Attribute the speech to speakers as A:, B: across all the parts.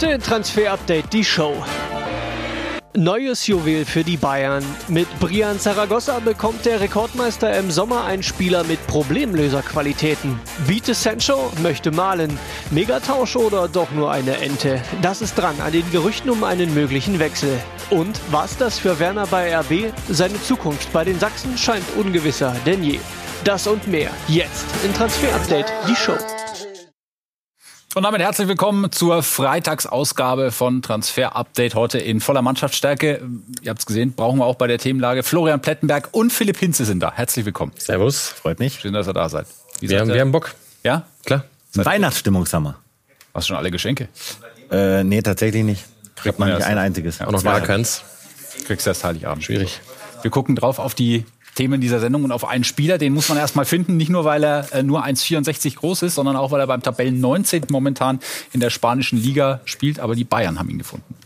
A: Heute in Transfer Update die Show. Neues Juwel für die Bayern. Mit Brian Zaragoza bekommt der Rekordmeister im Sommer einen Spieler mit Problemlöserqualitäten. Vite Sancho möchte malen. Megatausch oder doch nur eine Ente? Das ist dran an den Gerüchten um einen möglichen Wechsel. Und was das für Werner bei RB? Seine Zukunft bei den Sachsen scheint ungewisser denn je. Das und mehr jetzt in Transfer Update, die Show.
B: Und damit herzlich willkommen zur Freitagsausgabe von Transfer Update. Heute in voller Mannschaftsstärke. Ihr habt es gesehen, brauchen wir auch bei der Themenlage. Florian Plettenberg und Philipp Hinze sind da. Herzlich willkommen.
C: Servus, freut mich.
B: Schön, dass ihr da seid.
C: Wie wir, haben, wir haben Bock.
B: Ja?
C: Klar.
D: Weihnachtsstimmungshammer.
B: Hast du schon alle Geschenke?
D: Äh, nee, tatsächlich nicht.
B: Kriegt man
D: nicht ein einziges.
C: Auch noch gar keins.
B: Kriegst du erst Heiligabend.
C: Schwierig.
B: Wir gucken drauf auf die Themen dieser Sendung und auf einen Spieler, den muss man erstmal finden, nicht nur weil er äh, nur 1,64 groß ist, sondern auch weil er beim Tabellen 19. momentan in der spanischen Liga spielt, aber die Bayern haben ihn gefunden.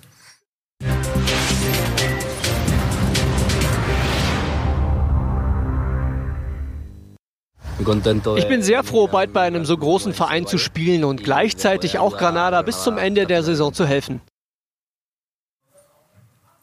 A: Ich bin sehr froh, bald bei einem so großen Verein zu spielen und gleichzeitig auch Granada bis zum Ende der Saison zu helfen.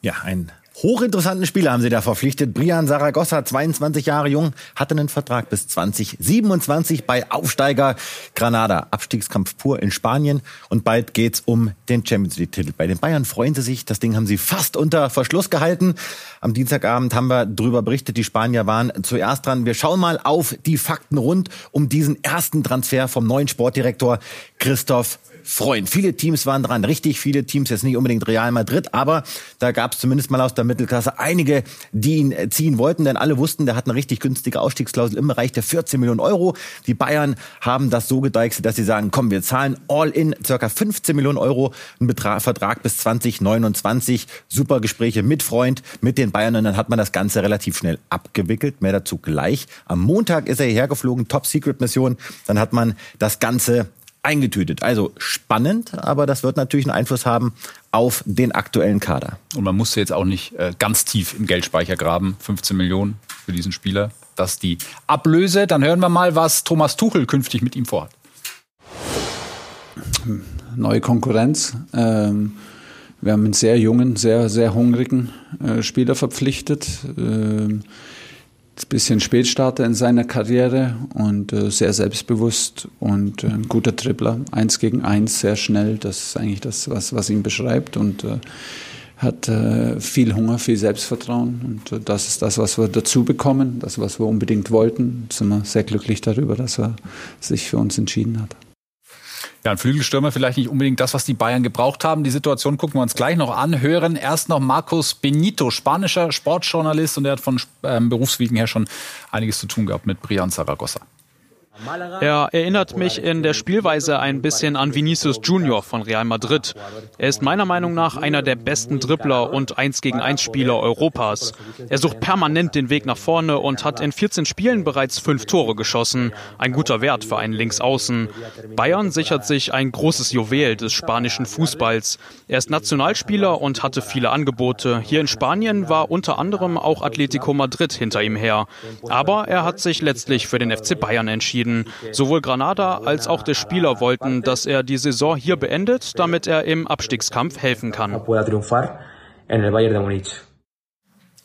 D: Ja, ein hochinteressanten Spieler haben sie da verpflichtet. Brian Saragossa, 22 Jahre jung, hatte einen Vertrag bis 2027 bei Aufsteiger Granada. Abstiegskampf pur in Spanien und bald geht's um den Champions League Titel. Bei den Bayern freuen sie sich. Das Ding haben sie fast unter Verschluss gehalten. Am Dienstagabend haben wir darüber berichtet. Die Spanier waren zuerst dran. Wir schauen mal auf die Fakten rund um diesen ersten Transfer vom neuen Sportdirektor Christoph Freund. Viele Teams waren dran, richtig viele Teams, jetzt nicht unbedingt Real Madrid, aber da gab es zumindest mal aus der Mittelklasse einige, die ihn äh, ziehen wollten, denn alle wussten, der hat eine richtig günstige Ausstiegsklausel im Bereich der 14 Millionen Euro. Die Bayern haben das so gedeichselt, dass sie sagen, komm, wir zahlen all in circa 15 Millionen Euro, ein Betrag, Vertrag bis 2029, super Gespräche mit Freund, mit den Bayern und dann hat man das Ganze relativ schnell abgewickelt, mehr dazu gleich. Am Montag ist er hierher geflogen, Top-Secret-Mission, dann hat man das Ganze eingetütet. Also spannend, aber das wird natürlich einen Einfluss haben auf den aktuellen Kader.
B: Und man musste jetzt auch nicht äh, ganz tief im Geldspeicher graben. 15 Millionen für diesen Spieler. Das ist die Ablöse. Dann hören wir mal, was Thomas Tuchel künftig mit ihm vorhat.
E: Neue Konkurrenz. Ähm, wir haben einen sehr jungen, sehr, sehr hungrigen äh, Spieler verpflichtet. Ähm, bisschen Spätstarter in seiner Karriere und äh, sehr selbstbewusst und äh, ein guter Dribbler. Eins gegen eins, sehr schnell. Das ist eigentlich das, was, was ihn beschreibt und äh, hat äh, viel Hunger, viel Selbstvertrauen und äh, das ist das, was wir dazu bekommen, das, was wir unbedingt wollten. Sind wir sehr glücklich darüber, dass er sich für uns entschieden hat.
B: Ja, ein Flügelstürmer vielleicht nicht unbedingt das, was die Bayern gebraucht haben. Die Situation gucken wir uns gleich noch an. Hören erst noch Marcos Benito, spanischer Sportjournalist und der hat von ähm, Berufswegen her schon einiges zu tun gehabt mit Brian Zaragoza.
F: Er erinnert mich in der Spielweise ein bisschen an Vinicius Junior von Real Madrid. Er ist meiner Meinung nach einer der besten Dribbler und 1 gegen 1 Spieler Europas. Er sucht permanent den Weg nach vorne und hat in 14 Spielen bereits fünf Tore geschossen. Ein guter Wert für einen Linksaußen. Bayern sichert sich ein großes Juwel des spanischen Fußballs. Er ist Nationalspieler und hatte viele Angebote. Hier in Spanien war unter anderem auch Atletico Madrid hinter ihm her. Aber er hat sich letztlich für den FC Bayern entschieden. Sowohl Granada als auch der Spieler wollten, dass er die Saison hier beendet, damit er im Abstiegskampf helfen kann.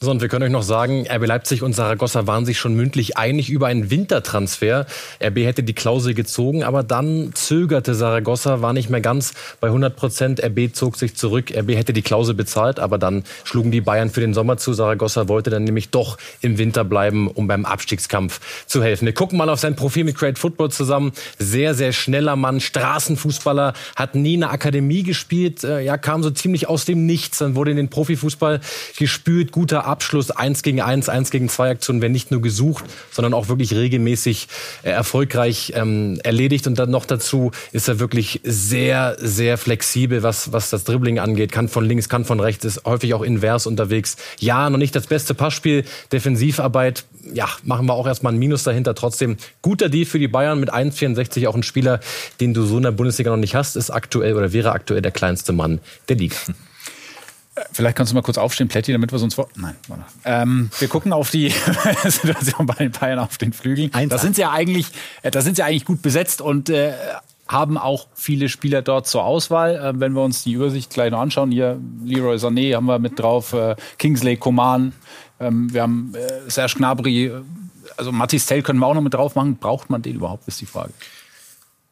C: So, und wir können euch noch sagen, RB Leipzig und Saragossa waren sich schon mündlich einig über einen Wintertransfer. RB hätte die Klausel gezogen, aber dann zögerte Saragossa, war nicht mehr ganz bei 100 Prozent. RB zog sich zurück. RB hätte die Klausel bezahlt, aber dann schlugen die Bayern für den Sommer zu. Saragossa wollte dann nämlich doch im Winter bleiben, um beim Abstiegskampf zu helfen. Wir gucken mal auf sein Profil mit Great Football zusammen. Sehr, sehr schneller Mann, Straßenfußballer, hat nie in der Akademie gespielt, äh, ja, kam so ziemlich aus dem Nichts, dann wurde in den Profifußball gespült, guter Abschluss, eins gegen eins, eins gegen zwei Aktionen werden nicht nur gesucht, sondern auch wirklich regelmäßig äh, erfolgreich ähm, erledigt. Und dann noch dazu ist er wirklich sehr, sehr flexibel, was, was das Dribbling angeht. Kann von links, kann von rechts, ist häufig auch invers unterwegs. Ja, noch nicht das beste Passspiel, Defensivarbeit, ja, machen wir auch erstmal ein Minus dahinter. Trotzdem guter Deal für die Bayern mit 1,64 auch ein Spieler, den du so in der Bundesliga noch nicht hast, ist aktuell oder wäre aktuell der kleinste Mann der Liga.
B: Vielleicht kannst du mal kurz aufstehen, Plätti, damit wir sonst vor. Nein, warte. Ähm, wir gucken auf die Situation bei den Bayern auf den Flügeln. Da sind sie ja eigentlich, äh, da sind sie eigentlich gut besetzt und äh, haben auch viele Spieler dort zur Auswahl. Äh, wenn wir uns die Übersicht gleich noch anschauen, hier Leroy Sané haben wir mit drauf, äh, Kingsley Coman, ähm, wir haben äh, Serge Gnabry, äh, also Mathis Tell können wir auch noch mit drauf machen. Braucht man den überhaupt, ist die Frage.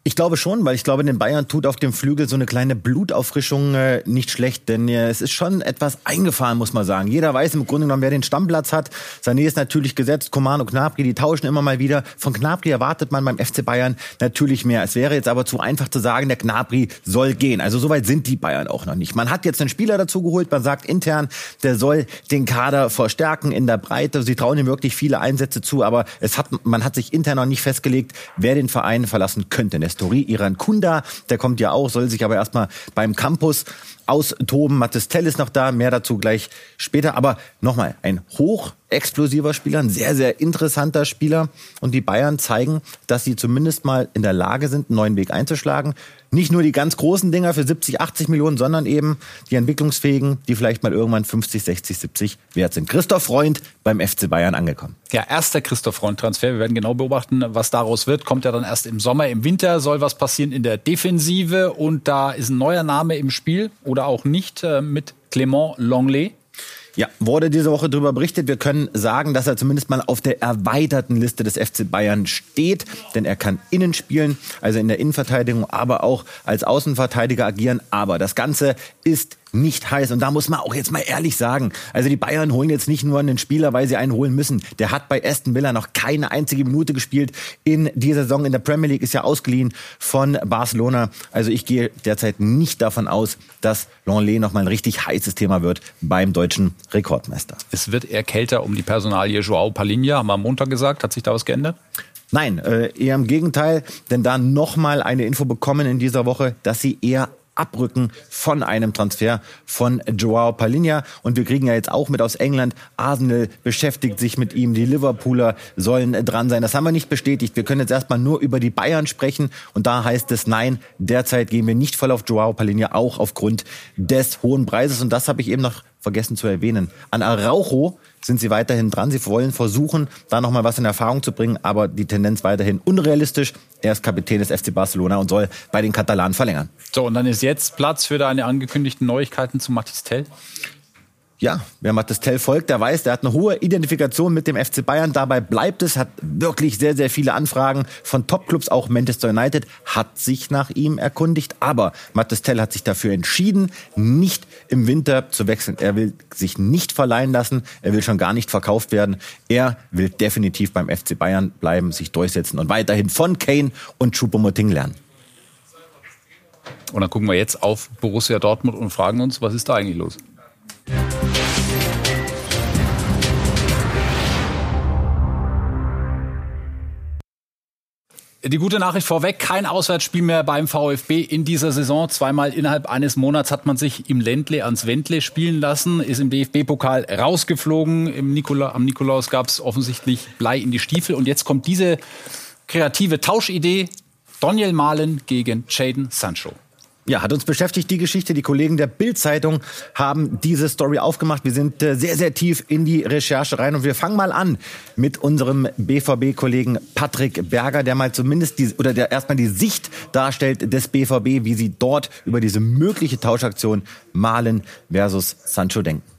D: Ich glaube schon, weil ich glaube, den Bayern tut auf dem Flügel so eine kleine Blutauffrischung äh, nicht schlecht, denn äh, es ist schon etwas eingefahren, muss man sagen. Jeder weiß im Grunde genommen, wer den Stammplatz hat. Sané ist natürlich gesetzt, Coman und Gnabry, die tauschen immer mal wieder. Von Gnabry erwartet man beim FC Bayern natürlich mehr. Es wäre jetzt aber zu einfach zu sagen, der Gnabry soll gehen. Also soweit sind die Bayern auch noch nicht. Man hat jetzt einen Spieler dazu geholt, man sagt intern, der soll den Kader verstärken in der Breite. Sie trauen ihm wirklich viele Einsätze zu, aber es hat, man hat sich intern noch nicht festgelegt, wer den Verein verlassen könnte. Story. Iran Kunda, der kommt ja auch, soll sich aber erstmal beim Campus austoben. Mattes Tell ist noch da, mehr dazu gleich später. Aber nochmal, ein hochexplosiver Spieler, ein sehr, sehr interessanter Spieler. Und die Bayern zeigen, dass sie zumindest mal in der Lage sind, einen neuen Weg einzuschlagen. Nicht nur die ganz großen Dinger für 70, 80 Millionen, sondern eben die entwicklungsfähigen, die vielleicht mal irgendwann 50, 60, 70 wert sind. Christoph Freund beim FC Bayern angekommen.
B: Ja, erster Christoph Freund-Transfer. Wir werden genau beobachten, was daraus wird. Kommt ja dann erst im Sommer. Im Winter soll was passieren in der Defensive. Und da ist ein neuer Name im Spiel oder auch nicht äh, mit Clément Longley.
D: Ja, wurde diese Woche darüber berichtet. Wir können sagen, dass er zumindest mal auf der erweiterten Liste des FC Bayern steht, denn er kann innen spielen, also in der Innenverteidigung, aber auch als Außenverteidiger agieren. Aber das Ganze ist nicht heiß. Und da muss man auch jetzt mal ehrlich sagen, also die Bayern holen jetzt nicht nur einen Spieler, weil sie einen holen müssen. Der hat bei Aston Villa noch keine einzige Minute gespielt in dieser Saison in der Premier League, ist ja ausgeliehen von Barcelona. Also ich gehe derzeit nicht davon aus, dass Longley noch mal ein richtig heißes Thema wird beim deutschen Rekordmeister.
B: Es wird eher kälter um die Personalie Joao Palinha, haben wir am Montag gesagt. Hat sich da was geändert?
D: Nein, äh, eher im Gegenteil, denn da noch mal eine Info bekommen in dieser Woche, dass sie eher abrücken von einem Transfer von Joao Palinha. Und wir kriegen ja jetzt auch mit aus England, Arsenal beschäftigt sich mit ihm, die Liverpooler sollen dran sein. Das haben wir nicht bestätigt. Wir können jetzt erstmal nur über die Bayern sprechen. Und da heißt es nein, derzeit gehen wir nicht voll auf Joao Palinha, auch aufgrund des hohen Preises. Und das habe ich eben noch vergessen zu erwähnen. An Araujo sind sie weiterhin dran. Sie wollen versuchen, da nochmal was in Erfahrung zu bringen, aber die Tendenz weiterhin unrealistisch. Er ist Kapitän des FC Barcelona und soll bei den Katalanen verlängern.
B: So, und dann ist jetzt Platz für deine angekündigten Neuigkeiten zu Matistel
D: ja, wer Mattes Tell folgt, der weiß, der hat eine hohe Identifikation mit dem FC Bayern. Dabei bleibt es, hat wirklich sehr, sehr viele Anfragen von Topclubs. Auch Manchester United hat sich nach ihm erkundigt. Aber Mattes Tell hat sich dafür entschieden, nicht im Winter zu wechseln. Er will sich nicht verleihen lassen. Er will schon gar nicht verkauft werden. Er will definitiv beim FC Bayern bleiben, sich durchsetzen und weiterhin von Kane und Choupo-Moting lernen.
B: Und dann gucken wir jetzt auf Borussia Dortmund und fragen uns, was ist da eigentlich los? Die gute Nachricht vorweg, kein Auswärtsspiel mehr beim VfB in dieser Saison. Zweimal innerhalb eines Monats hat man sich im Ländle ans Wendle spielen lassen, ist im DFB-Pokal rausgeflogen. Im Nikola, am Nikolaus gab es offensichtlich Blei in die Stiefel. Und jetzt kommt diese kreative Tauschidee. Daniel Mahlen gegen Jaden Sancho.
D: Ja, hat uns beschäftigt die Geschichte. Die Kollegen der Bild-Zeitung haben diese Story aufgemacht. Wir sind äh, sehr, sehr tief in die Recherche rein und wir fangen mal an mit unserem BVB-Kollegen Patrick Berger, der mal zumindest die, oder der erstmal die Sicht darstellt des BVB, wie sie dort über diese mögliche Tauschaktion Malen versus Sancho denken.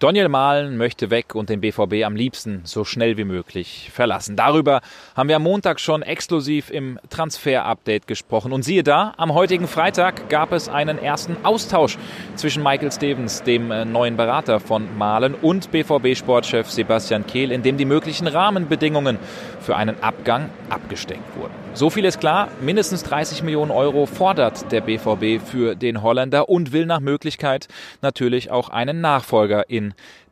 G: Daniel Mahlen möchte weg und den BVB am liebsten so schnell wie möglich verlassen. Darüber haben wir am Montag schon exklusiv im Transfer-Update gesprochen. Und siehe da, am heutigen Freitag gab es einen ersten Austausch zwischen Michael Stevens, dem äh, neuen Berater von Mahlen, und BVB-Sportchef Sebastian Kehl, in dem die möglichen Rahmenbedingungen für einen Abgang abgesteckt wurden. So viel ist klar, mindestens 30 Millionen Euro fordert der BVB für den Holländer und will nach Möglichkeit natürlich auch einen Nachfolger in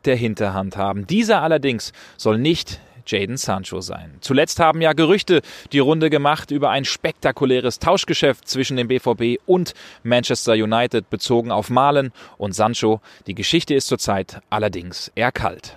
G: der Hinterhand haben. Dieser allerdings soll nicht Jaden Sancho sein. Zuletzt haben ja Gerüchte die Runde gemacht über ein spektakuläres Tauschgeschäft zwischen dem BVB und Manchester United bezogen auf Malen und Sancho. Die Geschichte ist zurzeit allerdings eher kalt.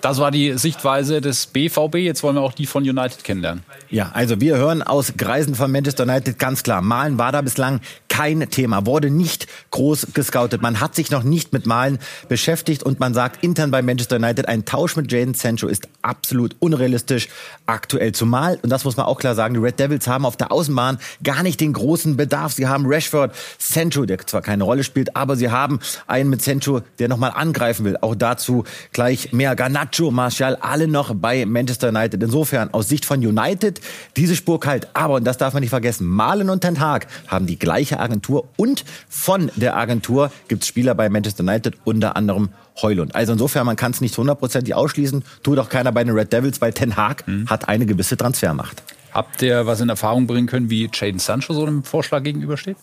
B: Das war die Sichtweise des BVB. Jetzt wollen wir auch die von United kennenlernen.
D: Ja, also wir hören aus Kreisen von Manchester United ganz klar. Malen war da bislang kein Thema, wurde nicht groß gescoutet. Man hat sich noch nicht mit Malen beschäftigt und man sagt intern bei Manchester United, ein Tausch mit Jaden Sancho ist absolut unrealistisch aktuell. Zumal, und das muss man auch klar sagen, die Red Devils haben auf der Außenbahn gar nicht den großen Bedarf. Sie haben Rashford, Sancho, der zwar keine Rolle spielt, aber sie haben einen mit Sancho, der nochmal angreifen will. Auch dazu gleich mehr. Garnacho, Martial, alle noch bei Manchester United. Insofern aus Sicht von United diese Spur kalt. Aber, und das darf man nicht vergessen, Malen und Ten Hag haben die gleiche Agentur und von der Agentur gibt es Spieler bei Manchester United, unter anderem Heulund. Also insofern, man kann es nicht hundertprozentig ausschließen, tut auch keiner bei den Red Devils, weil Ten Hag mhm. hat eine gewisse Transfermacht.
B: Habt ihr was in Erfahrung bringen können, wie Jaden Sancho so einem Vorschlag gegenübersteht?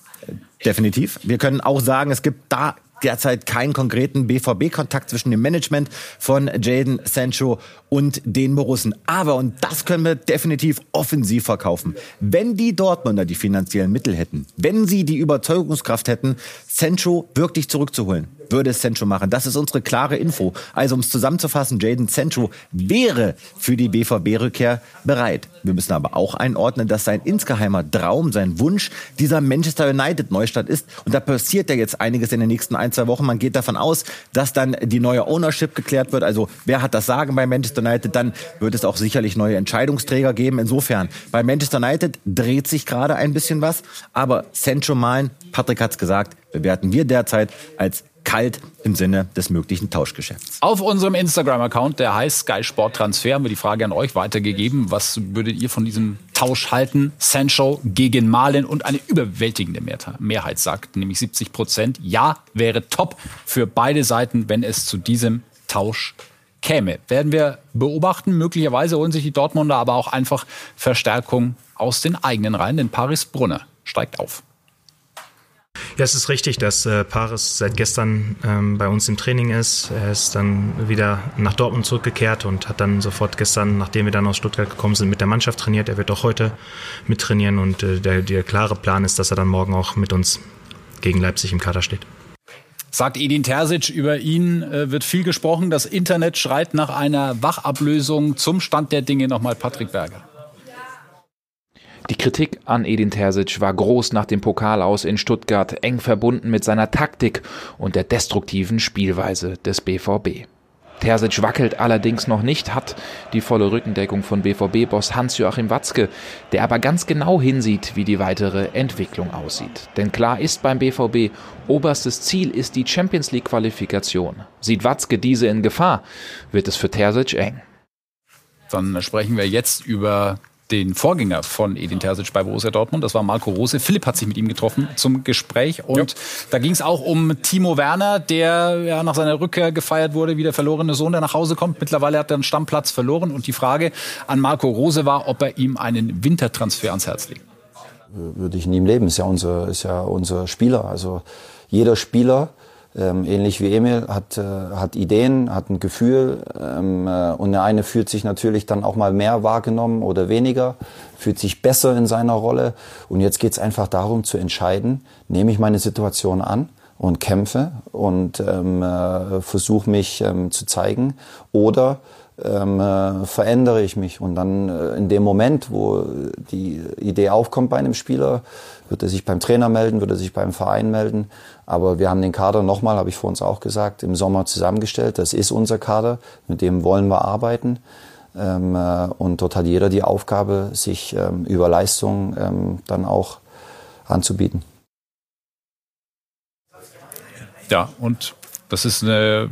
D: Definitiv. Wir können auch sagen, es gibt da derzeit keinen konkreten BVB-Kontakt zwischen dem Management von Jaden Sancho und den Borussen. Aber, und das können wir definitiv offensiv verkaufen, wenn die Dortmunder die finanziellen Mittel hätten, wenn sie die Überzeugungskraft hätten, Sancho wirklich zurückzuholen, würde Sancho machen. Das ist unsere klare Info. Also um es zusammenzufassen, Jaden Sancho wäre für die BVB-Rückkehr bereit. Wir müssen aber auch einordnen, dass sein insgeheimer Traum, sein Wunsch dieser Manchester United Neustadt ist. Und da passiert ja jetzt einiges in den nächsten ein, zwei Wochen. Man geht davon aus, dass dann die neue Ownership geklärt wird. Also wer hat das Sagen bei Manchester United? Dann wird es auch sicherlich neue Entscheidungsträger geben. Insofern, bei Manchester United dreht sich gerade ein bisschen was. Aber Sancho Malen, Patrick hat es gesagt, bewerten wir derzeit als kalt im Sinne des möglichen Tauschgeschäfts.
B: Auf unserem Instagram-Account, der heißt Sky Sport Transfer, haben wir die Frage an euch weitergegeben. Was würdet ihr von diesem Tausch halten? Sancho gegen Malen und eine überwältigende Mehrheit sagt, nämlich 70 Prozent. Ja, wäre top für beide Seiten, wenn es zu diesem Tausch käme. Werden wir beobachten. Möglicherweise holen sich die Dortmunder aber auch einfach Verstärkung aus den eigenen Reihen, denn Paris Brunner steigt auf.
H: Ja, es ist richtig, dass äh, Paris seit gestern ähm, bei uns im Training ist. Er ist dann wieder nach Dortmund zurückgekehrt und hat dann sofort gestern, nachdem wir dann aus Stuttgart gekommen sind, mit der Mannschaft trainiert. Er wird auch heute mittrainieren und äh, der, der klare Plan ist, dass er dann morgen auch mit uns gegen Leipzig im Kader steht.
B: Sagt Edin Terzic, über ihn äh, wird viel gesprochen. Das Internet schreit nach einer Wachablösung zum Stand der Dinge nochmal Patrick Berger.
G: Die Kritik an Edin Terzic war groß nach dem Pokal aus in Stuttgart, eng verbunden mit seiner Taktik und der destruktiven Spielweise des BVB. Terzic wackelt allerdings noch nicht, hat die volle Rückendeckung von BVB-Boss Hans-Joachim Watzke, der aber ganz genau hinsieht, wie die weitere Entwicklung aussieht. Denn klar ist beim BVB, oberstes Ziel ist die Champions League-Qualifikation. Sieht Watzke diese in Gefahr, wird es für Terzic eng.
B: Dann sprechen wir jetzt über den Vorgänger von Edin Terzic bei Borussia Dortmund. Das war Marco Rose. Philipp hat sich mit ihm getroffen zum Gespräch. Und ja. da ging es auch um Timo Werner, der ja nach seiner Rückkehr gefeiert wurde, wie der verlorene Sohn, der nach Hause kommt. Mittlerweile hat er einen Stammplatz verloren. Und die Frage an Marco Rose war, ob er ihm einen Wintertransfer ans Herz legt.
I: Würde ich nie im Leben. Ist ja unser, ist ja unser Spieler. Also jeder Spieler ähm, ähnlich wie Emil, hat, äh, hat Ideen, hat ein Gefühl ähm, äh, und der eine fühlt sich natürlich dann auch mal mehr wahrgenommen oder weniger, fühlt sich besser in seiner Rolle. Und jetzt geht es einfach darum zu entscheiden, nehme ich meine Situation an und kämpfe und ähm, äh, versuche mich ähm, zu zeigen oder ähm, äh, verändere ich mich. Und dann äh, in dem Moment, wo die Idee aufkommt bei einem Spieler, wird er sich beim Trainer melden, wird er sich beim Verein melden. Aber wir haben den Kader nochmal, habe ich vor uns auch gesagt, im Sommer zusammengestellt. Das ist unser Kader, mit dem wollen wir arbeiten. Ähm, äh, und dort hat jeder die Aufgabe, sich ähm, über Leistung ähm, dann auch anzubieten.
B: Ja, und das ist eine,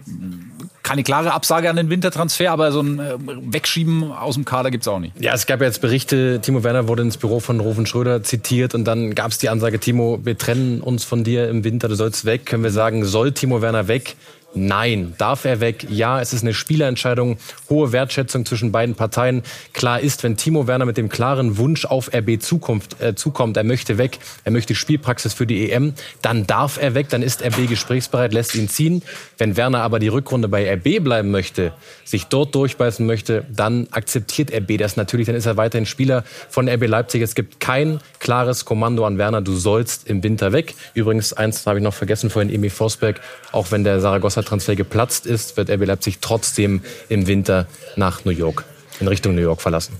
B: keine klare Absage an den Wintertransfer, aber so ein äh, Wegschieben aus dem Kader gibt es auch nicht.
C: Ja, es gab ja jetzt Berichte, Timo Werner wurde ins Büro von Rufen Schröder zitiert und dann gab es die Ansage, Timo, wir trennen uns von dir im Winter, du sollst weg. Können wir sagen, soll Timo Werner weg? Nein. Darf er weg? Ja, es ist eine Spielerentscheidung. Hohe Wertschätzung zwischen beiden Parteien. Klar ist, wenn Timo Werner mit dem klaren Wunsch auf RB Zukunft, äh, zukommt, er möchte weg, er möchte Spielpraxis für die EM, dann darf er weg, dann ist RB gesprächsbereit, lässt ihn ziehen. Wenn Werner aber die Rückrunde bei RB bleiben möchte, sich dort durchbeißen möchte, dann akzeptiert RB das natürlich, dann ist er weiterhin Spieler von RB Leipzig. Es gibt kein klares Kommando an Werner, du sollst im Winter weg. Übrigens, eins habe ich noch vergessen vorhin, Emi Forsberg, auch wenn der Saragossa Transfer geplatzt ist, wird RB Leipzig trotzdem im Winter nach New York, in Richtung New York verlassen.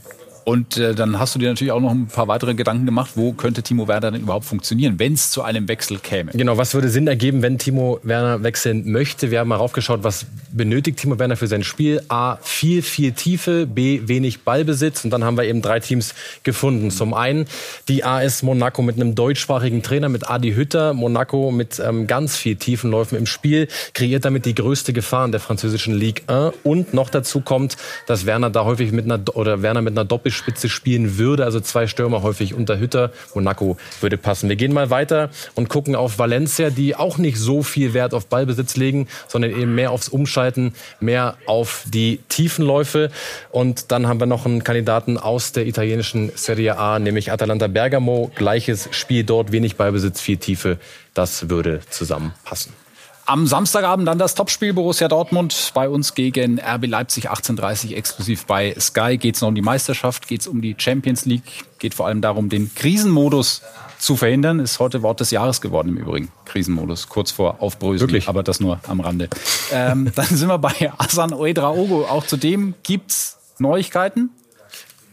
B: Und äh, dann hast du dir natürlich auch noch ein paar weitere Gedanken gemacht, wo könnte Timo Werner denn überhaupt funktionieren, wenn es zu einem Wechsel käme.
C: Genau, was würde Sinn ergeben, wenn Timo Werner wechseln möchte? Wir haben mal raufgeschaut, was benötigt Timo Werner für sein Spiel? A, viel, viel Tiefe, B, wenig Ballbesitz. Und dann haben wir eben drei Teams gefunden. Zum einen die AS Monaco mit einem deutschsprachigen Trainer, mit Adi Hütter. Monaco mit ähm, ganz viel Tiefenläufen im Spiel, kreiert damit die größte Gefahr in der französischen Ligue 1. Und noch dazu kommt, dass Werner da häufig mit einer, oder Werner mit einer Doppel Spitze spielen würde. Also zwei Stürmer häufig unter Hütter. Monaco würde passen. Wir gehen mal weiter und gucken auf Valencia, die auch nicht so viel Wert auf Ballbesitz legen, sondern eben mehr aufs Umschalten, mehr auf die Tiefenläufe. Und dann haben wir noch einen Kandidaten aus der italienischen Serie A, nämlich Atalanta Bergamo. Gleiches Spiel dort, wenig Ballbesitz, viel Tiefe. Das würde zusammenpassen.
B: Am Samstagabend dann das Topspiel Borussia Dortmund bei uns gegen RB Leipzig 18:30 exklusiv bei Sky. Geht es noch um die Meisterschaft, geht es um die Champions League, geht vor allem darum, den Krisenmodus zu verhindern. Ist heute Wort des Jahres geworden im Übrigen. Krisenmodus, kurz vor Aufbröseln.
C: Wirklich?
B: Aber das nur am Rande. ähm, dann sind wir bei Asan Oedraogo. Auch zu dem gibt's Neuigkeiten.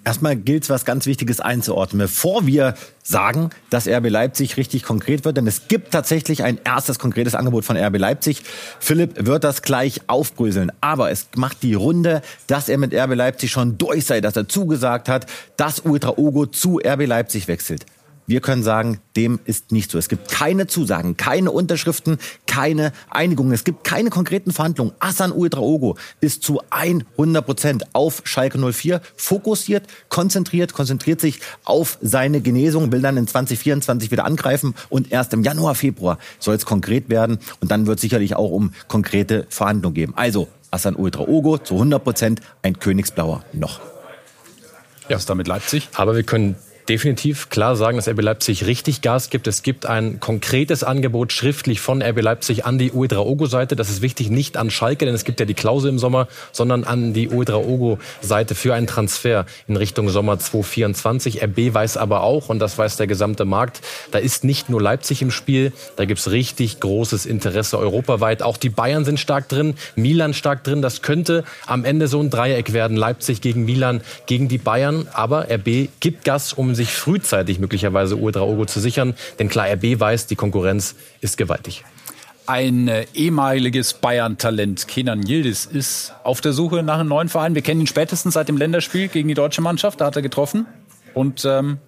D: Erstmal gilt es, was ganz Wichtiges einzuordnen, bevor wir sagen, dass RB Leipzig richtig konkret wird. Denn es gibt tatsächlich ein erstes konkretes Angebot von RB Leipzig. Philipp wird das gleich aufbröseln. Aber es macht die Runde, dass er mit RB Leipzig schon durch sei, dass er zugesagt hat, dass Ultra Ogo zu RB Leipzig wechselt. Wir können sagen, dem ist nicht so. Es gibt keine Zusagen, keine Unterschriften, keine Einigungen. Es gibt keine konkreten Verhandlungen. Asan Uedraogo ist zu 100 Prozent auf Schalke 04 fokussiert, konzentriert, konzentriert sich auf seine Genesung, will dann in 2024 wieder angreifen und erst im Januar, Februar soll es konkret werden und dann wird es sicherlich auch um konkrete Verhandlungen geben. Also Asan Uedraogo zu 100 Prozent ein Königsblauer noch.
B: Ja, ist damit Leipzig.
C: Aber wir können definitiv klar sagen, dass RB Leipzig richtig Gas gibt. Es gibt ein konkretes Angebot schriftlich von RB Leipzig an die Uedraogo-Seite. Das ist wichtig, nicht an Schalke, denn es gibt ja die Klausel im Sommer, sondern an die Uedraogo-Seite für einen Transfer in Richtung Sommer 2024. RB weiß aber auch, und das weiß der gesamte Markt, da ist nicht nur Leipzig im Spiel, da gibt's richtig großes Interesse europaweit. Auch die Bayern sind stark drin, Milan stark drin. Das könnte am Ende so ein Dreieck werden. Leipzig gegen Milan, gegen die Bayern. Aber RB gibt Gas, um sich frühzeitig möglicherweise Uedraogo zu sichern. Denn klar, RB weiß, die Konkurrenz ist gewaltig.
B: Ein äh, ehemaliges Bayern-Talent, Kenan Yildiz, ist auf der Suche nach einem neuen Verein. Wir kennen ihn spätestens seit dem Länderspiel gegen die deutsche Mannschaft. Da hat er getroffen. Und ähm,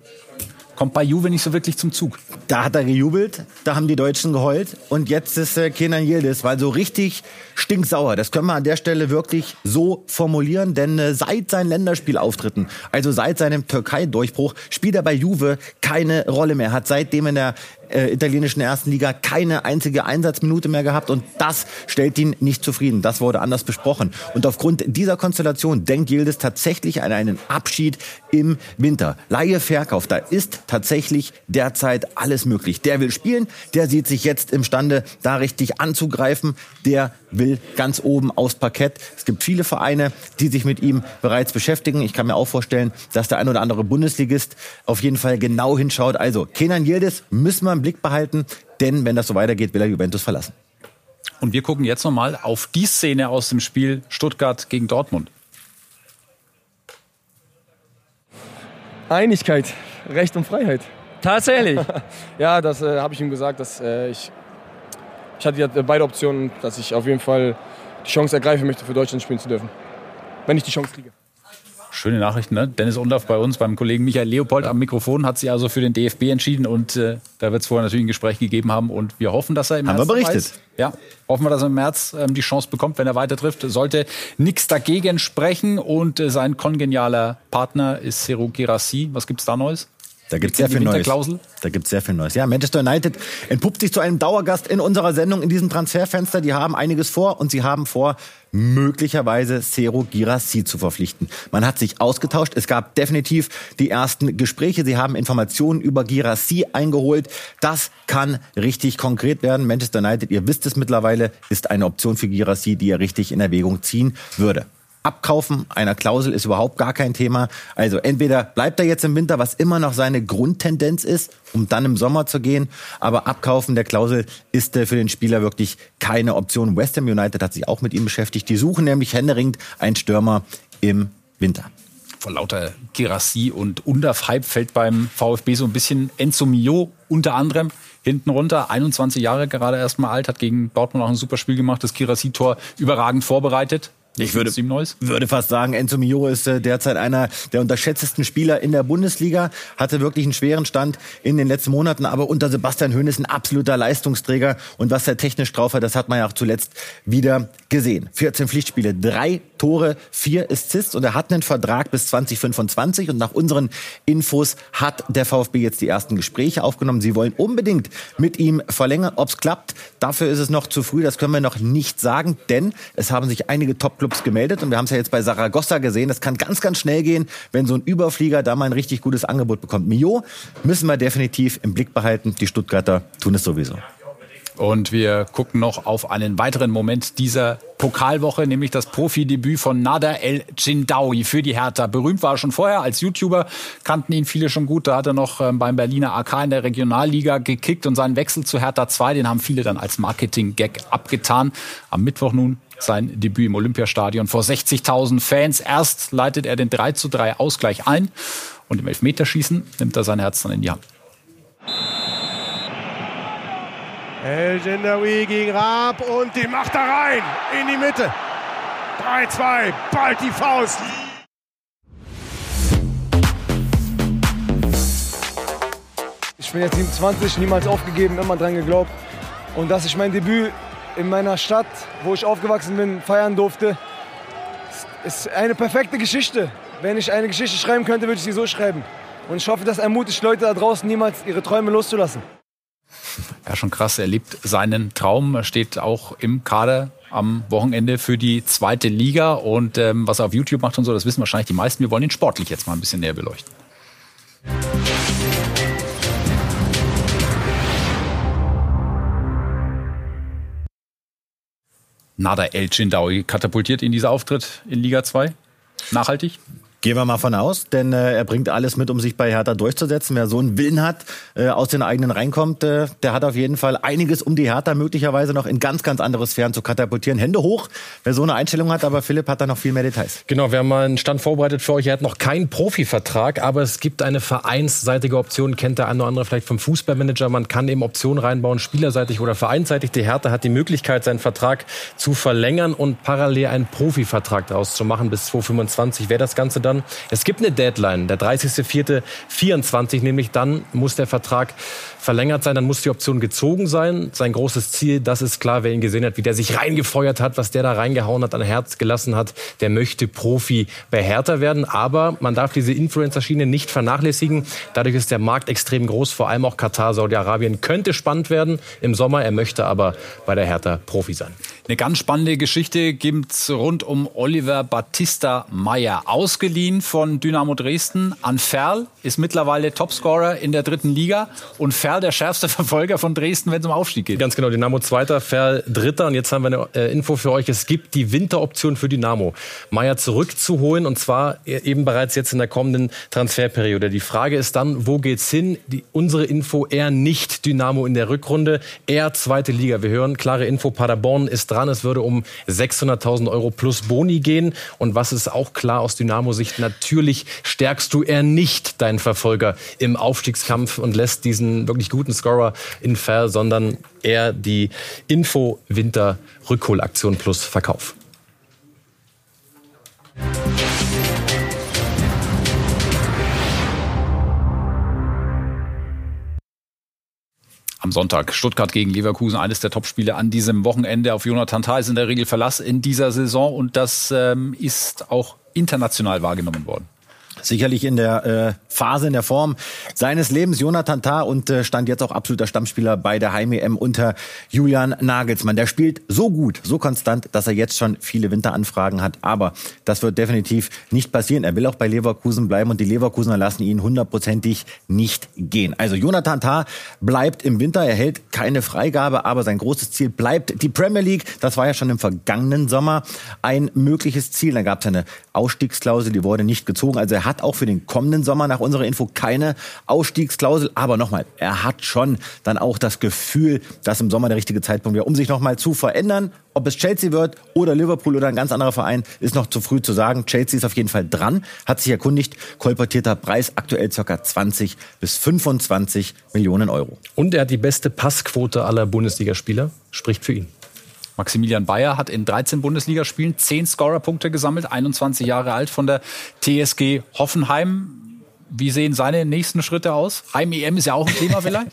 B: kommt bei Juve nicht so wirklich zum Zug.
D: Da hat er gejubelt, da haben die Deutschen geheult und jetzt ist äh, Kenan Yildiz, weil so richtig stinksauer. Das können wir an der Stelle wirklich so formulieren, denn äh, seit seinen Länderspielauftritten, also seit seinem Türkei-Durchbruch, spielt er bei Juve keine Rolle mehr. Hat seitdem in der äh, italienischen ersten Liga keine einzige Einsatzminute mehr gehabt und das stellt ihn nicht zufrieden. Das wurde anders besprochen. Und aufgrund dieser Konstellation denkt Yildiz tatsächlich an einen Abschied im Winter. Laie Verkauf, da ist tatsächlich derzeit alles möglich. Der will spielen, der sieht sich jetzt imstande, da richtig anzugreifen. Der will ganz oben aufs Parkett. Es gibt viele Vereine, die sich mit ihm bereits beschäftigen. Ich kann mir auch vorstellen, dass der ein oder andere Bundesligist auf jeden Fall genau hinschaut. Also Kenan Yildiz müssen wir im Blick behalten, denn wenn das so weitergeht, will er Juventus verlassen.
B: Und wir gucken jetzt nochmal auf die Szene aus dem Spiel Stuttgart gegen Dortmund.
J: Einigkeit, Recht und Freiheit.
K: Tatsächlich.
J: ja, das äh, habe ich ihm gesagt, dass äh, ich, ich hatte ja beide Optionen, dass ich auf jeden Fall die Chance ergreifen möchte, für Deutschland spielen zu dürfen. Wenn ich die Chance kriege.
B: Schöne Nachrichten, ne? Dennis Undorf bei uns, beim Kollegen Michael Leopold am Mikrofon, hat sich also für den DFB entschieden und äh, da wird es vorher natürlich ein Gespräch gegeben haben und wir hoffen, dass er im
D: Haben
B: März
D: wir berichtet.
B: Weiß. Ja, hoffen wir, dass er im März ähm, die Chance bekommt, wenn er weiter trifft. Sollte nichts dagegen sprechen und äh, sein kongenialer Partner ist Seru Girassi. Was gibt's da Neues?
D: Da gibt es sehr viel Neues. Da gibt sehr viel Neues. Ja, Manchester United entpuppt sich zu einem Dauergast in unserer Sendung in diesem Transferfenster. Die haben einiges vor und sie haben vor, möglicherweise Sero Girassi zu verpflichten. Man hat sich ausgetauscht. Es gab definitiv die ersten Gespräche. Sie haben Informationen über Girassi eingeholt. Das kann richtig konkret werden. Manchester United, ihr wisst es mittlerweile, ist eine Option für Girassi, die er richtig in Erwägung ziehen würde. Abkaufen einer Klausel ist überhaupt gar kein Thema. Also entweder bleibt er jetzt im Winter, was immer noch seine Grundtendenz ist, um dann im Sommer zu gehen. Aber Abkaufen der Klausel ist äh, für den Spieler wirklich keine Option. West Ham United hat sich auch mit ihm beschäftigt. Die suchen nämlich händeringend einen Stürmer im Winter.
B: vor lauter Girassi und Underf-Hype fällt beim VfB so ein bisschen Enzo Mio unter anderem hinten runter. 21 Jahre gerade erst mal alt, hat gegen Dortmund auch ein super Spiel gemacht, das Girassi-Tor überragend vorbereitet.
D: Ich würde, würde fast sagen, Enzo Mio ist äh, derzeit einer der unterschätztesten Spieler in der Bundesliga, hatte wirklich einen schweren Stand in den letzten Monaten, aber unter Sebastian Höhn ist ein absoluter Leistungsträger und was er technisch drauf hat, das hat man ja auch zuletzt wieder gesehen. 14 Pflichtspiele, drei Tore, vier Assists und er hat einen Vertrag bis 2025 und nach unseren Infos hat der VfB jetzt die ersten Gespräche aufgenommen. Sie wollen unbedingt mit ihm verlängern. Ob es klappt, dafür ist es noch zu früh, das können wir noch nicht sagen, denn es haben sich einige Top Clubs gemeldet und wir haben es ja jetzt bei Saragossa gesehen. Das kann ganz, ganz schnell gehen, wenn so ein Überflieger da mal ein richtig gutes Angebot bekommt. Mio müssen wir definitiv im Blick behalten. Die Stuttgarter tun es sowieso.
B: Und wir gucken noch auf einen weiteren Moment dieser Pokalwoche, nämlich das Profidebüt von Nader El Jindawi für die Hertha. Berühmt war er schon vorher als YouTuber, kannten ihn viele schon gut. Da hat er noch ähm, beim Berliner AK in der Regionalliga gekickt und seinen Wechsel zu Hertha 2, den haben viele dann als Marketing-Gag abgetan. Am Mittwoch nun sein Debüt im Olympiastadion vor 60.000 Fans. Erst leitet er den 3 zu 3 Ausgleich ein und im Elfmeterschießen nimmt er sein Herz dann in die Hand.
K: El Gendawi gegen Raab und die macht er rein in die Mitte. 3-2, bald die Faust.
J: Ich bin jetzt 27, niemals aufgegeben, immer dran geglaubt. Und dass ich mein Debüt in meiner Stadt, wo ich aufgewachsen bin, feiern durfte, ist eine perfekte Geschichte. Wenn ich eine Geschichte schreiben könnte, würde ich sie so schreiben. Und ich hoffe, das ermutigt Leute da draußen, niemals ihre Träume loszulassen.
B: Ja, schon krass. Er lebt seinen Traum, er steht auch im Kader am Wochenende für die zweite Liga. Und ähm, was er auf YouTube macht und so, das wissen wahrscheinlich die meisten. Wir wollen ihn sportlich jetzt mal ein bisschen näher beleuchten. Nada El Chindawi katapultiert ihn dieser Auftritt in Liga 2? Nachhaltig?
D: Gehen wir mal von aus, denn äh, er bringt alles mit, um sich bei Hertha durchzusetzen. Wer so einen Willen hat, äh, aus den eigenen reinkommt, äh, der hat auf jeden Fall einiges, um die Hertha möglicherweise noch in ganz, ganz andere Sphären zu katapultieren. Hände hoch, wer so eine Einstellung hat, aber Philipp hat da noch viel mehr Details.
C: Genau, wir haben mal einen Stand vorbereitet für euch. Er hat noch keinen Profivertrag, aber es gibt eine vereinsseitige Option, kennt der eine oder andere vielleicht vom Fußballmanager. Man kann eben Optionen reinbauen, spielerseitig oder vereinsseitig. Die Hertha hat die Möglichkeit, seinen Vertrag zu verlängern und parallel einen Profivertrag daraus zu machen. Bis 2025 wäre das Ganze dann. Es gibt eine Deadline, der 30.04.24, nämlich dann muss der Vertrag verlängert sein, dann muss die Option gezogen sein. Sein großes Ziel, das ist klar, wer ihn gesehen hat, wie der sich reingefeuert hat, was der da reingehauen hat, an Herz gelassen hat, der möchte Profi bei Hertha werden. Aber man darf diese Influencer-Schiene nicht vernachlässigen. Dadurch ist der Markt extrem groß, vor allem auch Katar, Saudi-Arabien könnte spannend werden im Sommer. Er möchte aber bei der Hertha Profi sein.
B: Eine ganz spannende Geschichte gibt's rund um Oliver Battista Meyer. Ausgeliehen von Dynamo Dresden an Ferl, ist mittlerweile Topscorer in der dritten Liga und Ferl der schärfste Verfolger von Dresden, wenn es um Aufstieg geht.
C: Ganz genau, Dynamo zweiter, Ferl dritter und jetzt haben wir eine äh, Info für euch. Es gibt die Winteroption für Dynamo, Meyer zurückzuholen und zwar e-, eben bereits jetzt in der kommenden Transferperiode. Die Frage ist dann, wo geht's hin? Die, unsere Info eher nicht Dynamo in der Rückrunde, eher zweite Liga. Wir hören klare Info, Paderborn ist dran. Es würde um 600.000 Euro plus Boni gehen. Und was ist auch klar aus Dynamo-Sicht? Natürlich stärkst du eher nicht deinen Verfolger im Aufstiegskampf und lässt diesen wirklich guten Scorer in Fair, sondern eher die Info-Winter-Rückholaktion plus Verkauf.
B: Am Sonntag. Stuttgart gegen Leverkusen, eines der Topspiele an diesem Wochenende. Auf Jonathan Tah ist in der Regel Verlass in dieser Saison und das ähm, ist auch international wahrgenommen worden
D: sicherlich in der äh, Phase, in der Form seines Lebens. Jonathan Tah und äh, stand jetzt auch absoluter Stammspieler bei der Heim-EM unter Julian Nagelsmann. Der spielt so gut, so konstant, dass er jetzt schon viele Winteranfragen hat. Aber das wird definitiv nicht passieren. Er will auch bei Leverkusen bleiben und die Leverkusener lassen ihn hundertprozentig nicht gehen. Also Jonathan Tah bleibt im Winter, er hält keine Freigabe, aber sein großes Ziel bleibt die Premier League. Das war ja schon im vergangenen Sommer ein mögliches Ziel. Da gab es eine Ausstiegsklausel, die wurde nicht gezogen. Also er hat auch für den kommenden Sommer nach unserer Info keine Ausstiegsklausel. Aber nochmal, er hat schon dann auch das Gefühl, dass im Sommer der richtige Zeitpunkt wäre, um sich nochmal zu verändern. Ob es Chelsea wird oder Liverpool oder ein ganz anderer Verein, ist noch zu früh zu sagen. Chelsea ist auf jeden Fall dran, hat sich erkundigt. Kolportierter Preis aktuell ca. 20 bis 25 Millionen Euro.
C: Und er hat die beste Passquote aller Bundesligaspieler. Spricht für ihn.
B: Maximilian Bayer hat in 13 Bundesligaspielen 10 Scorerpunkte gesammelt, 21 Jahre alt von der TSG Hoffenheim. Wie sehen seine nächsten Schritte aus? Heim-EM ist ja auch ein Thema vielleicht.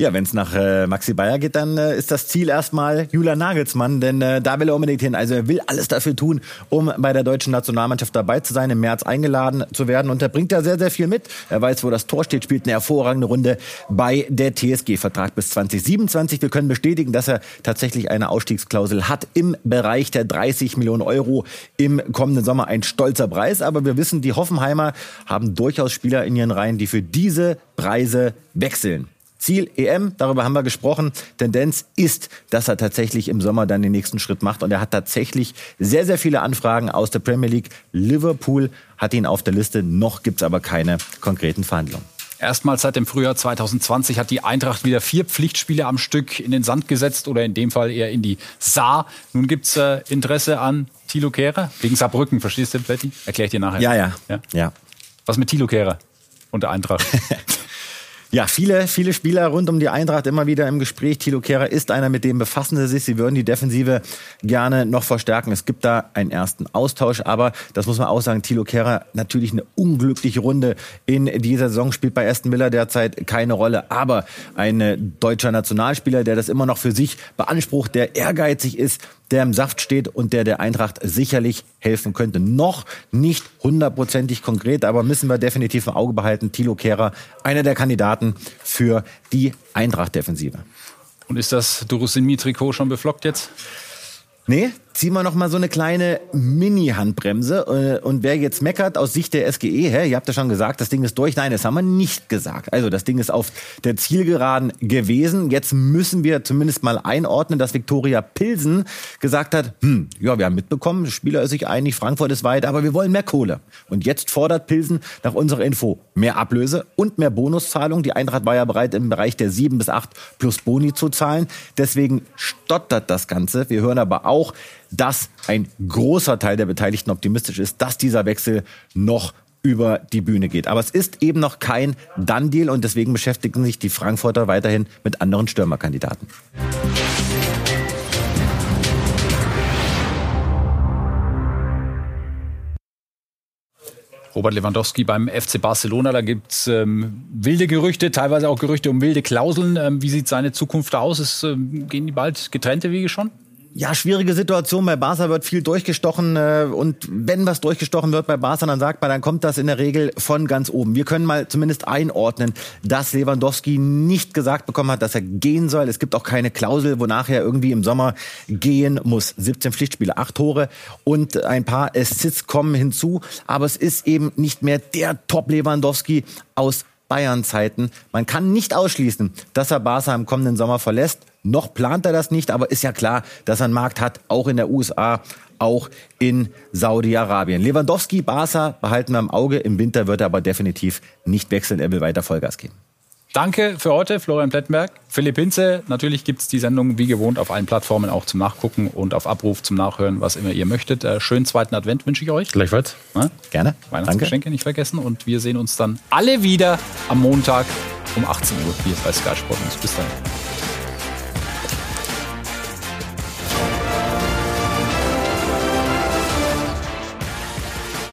D: Ja, wenn es nach äh, Maxi Bayer geht, dann äh, ist das Ziel erstmal Julian Nagelsmann, denn äh, da will er unbedingt hin. Also er will alles dafür tun, um bei der deutschen Nationalmannschaft dabei zu sein, im März eingeladen zu werden. Und er bringt ja sehr, sehr viel mit. Er weiß, wo das Tor steht, spielt eine hervorragende Runde bei der TSG-Vertrag bis 2027. Wir können bestätigen, dass er tatsächlich eine Ausstiegsklausel hat im Bereich der 30 Millionen Euro im kommenden Sommer. Ein stolzer Preis, aber wir wissen, die Hoffenheimer haben durchaus Spieler in ihren Reihen, die für diese Preise wechseln. Ziel EM, darüber haben wir gesprochen. Tendenz ist, dass er tatsächlich im Sommer dann den nächsten Schritt macht. Und er hat tatsächlich sehr, sehr viele Anfragen aus der Premier League. Liverpool hat ihn auf der Liste. Noch gibt's aber keine konkreten Verhandlungen.
B: Erstmals seit dem Frühjahr 2020 hat die Eintracht wieder vier Pflichtspiele am Stück in den Sand gesetzt oder in dem Fall eher in die Saar. Nun gibt's äh, Interesse an Thilo Kehrer wegen Saarbrücken. Verstehst du, Betty? Erkläre ich dir nachher.
D: Ja, ja, ja. ja.
B: Was mit Thilo Kehrer und der Eintracht?
D: Ja, viele, viele Spieler rund um die Eintracht immer wieder im Gespräch. Thilo Kehrer ist einer, mit dem befassen sie sich. Sie würden die Defensive gerne noch verstärken. Es gibt da einen ersten Austausch, aber das muss man auch sagen, Thilo Kehrer natürlich eine unglückliche Runde in dieser Saison, spielt bei Aston Miller derzeit keine Rolle, aber ein deutscher Nationalspieler, der das immer noch für sich beansprucht, der ehrgeizig ist, der im Saft steht und der der Eintracht sicherlich helfen könnte. Noch nicht hundertprozentig konkret, aber müssen wir definitiv im Auge behalten. Thilo Kehrer, einer der Kandidaten für die Eintracht-Defensive.
B: Und ist das Durusimi-Trikot schon beflockt jetzt?
D: Nee, ziehen wir noch mal so eine kleine Mini-Handbremse. Äh, und wer jetzt meckert aus Sicht der SGE, hä, ihr habt ja schon gesagt, das Ding ist durch. Nein, das haben wir nicht gesagt. Also das Ding ist auf der Zielgeraden gewesen. Jetzt müssen wir zumindest mal einordnen, dass Viktoria Pilsen gesagt hat, hm, ja, wir haben mitbekommen, Spieler ist sich einig, Frankfurt ist weit, aber wir wollen mehr Kohle. Und jetzt fordert Pilsen nach unserer Info mehr Ablöse und mehr Bonuszahlung. Die Eintracht war ja bereit, im Bereich der 7 bis 8 plus Boni zu zahlen. Deswegen stottert das Ganze. Wir hören aber auch, dass ein großer Teil der Beteiligten optimistisch ist, dass dieser Wechsel noch über die Bühne geht. Aber es ist eben noch kein Done-Deal und deswegen beschäftigen sich die Frankfurter weiterhin mit anderen Stürmerkandidaten.
B: Robert Lewandowski beim FC Barcelona, da gibt's ähm, wilde Gerüchte, teilweise auch Gerüchte um wilde Klauseln. Ähm, wie sieht seine Zukunft aus? Ist, ähm, gehen die bald getrennte Wege schon?
D: Ja, schwierige Situation. Bei Barca wird viel durchgestochen äh, und wenn was durchgestochen wird bei Barca, dann sagt man, dann kommt das in der Regel von ganz oben. Wir können mal zumindest einordnen, dass Lewandowski nicht gesagt bekommen hat, dass er gehen soll. Es gibt auch keine Klausel, wonach er irgendwie im Sommer gehen muss. 17 Pflichtspiele, 8 Tore und ein paar Assists kommen hinzu. Aber es ist eben nicht mehr der Top-Lewandowski aus Bayern-Zeiten. Man kann nicht ausschließen, dass er Barca im kommenden Sommer verlässt. Noch plant er das nicht, aber ist ja klar, dass er einen Markt hat, auch in der USA, auch in Saudi-Arabien. Lewandowski, Barca behalten wir im Auge. Im Winter wird er aber definitiv nicht wechseln. Er will weiter Vollgas geben.
B: Danke für heute, Florian Plettenberg. Philipp Hinze, natürlich gibt es die Sendung wie gewohnt auf allen Plattformen auch zum Nachgucken und auf Abruf zum Nachhören, was immer ihr möchtet. Äh, schönen zweiten Advent wünsche ich euch.
C: Gleichfalls.
D: Ja? Gerne.
B: Weihnachtsgeschenke Danke. nicht vergessen und wir sehen uns dann alle wieder am Montag um 18 Uhr hier bei Sky Sport. Bis dann.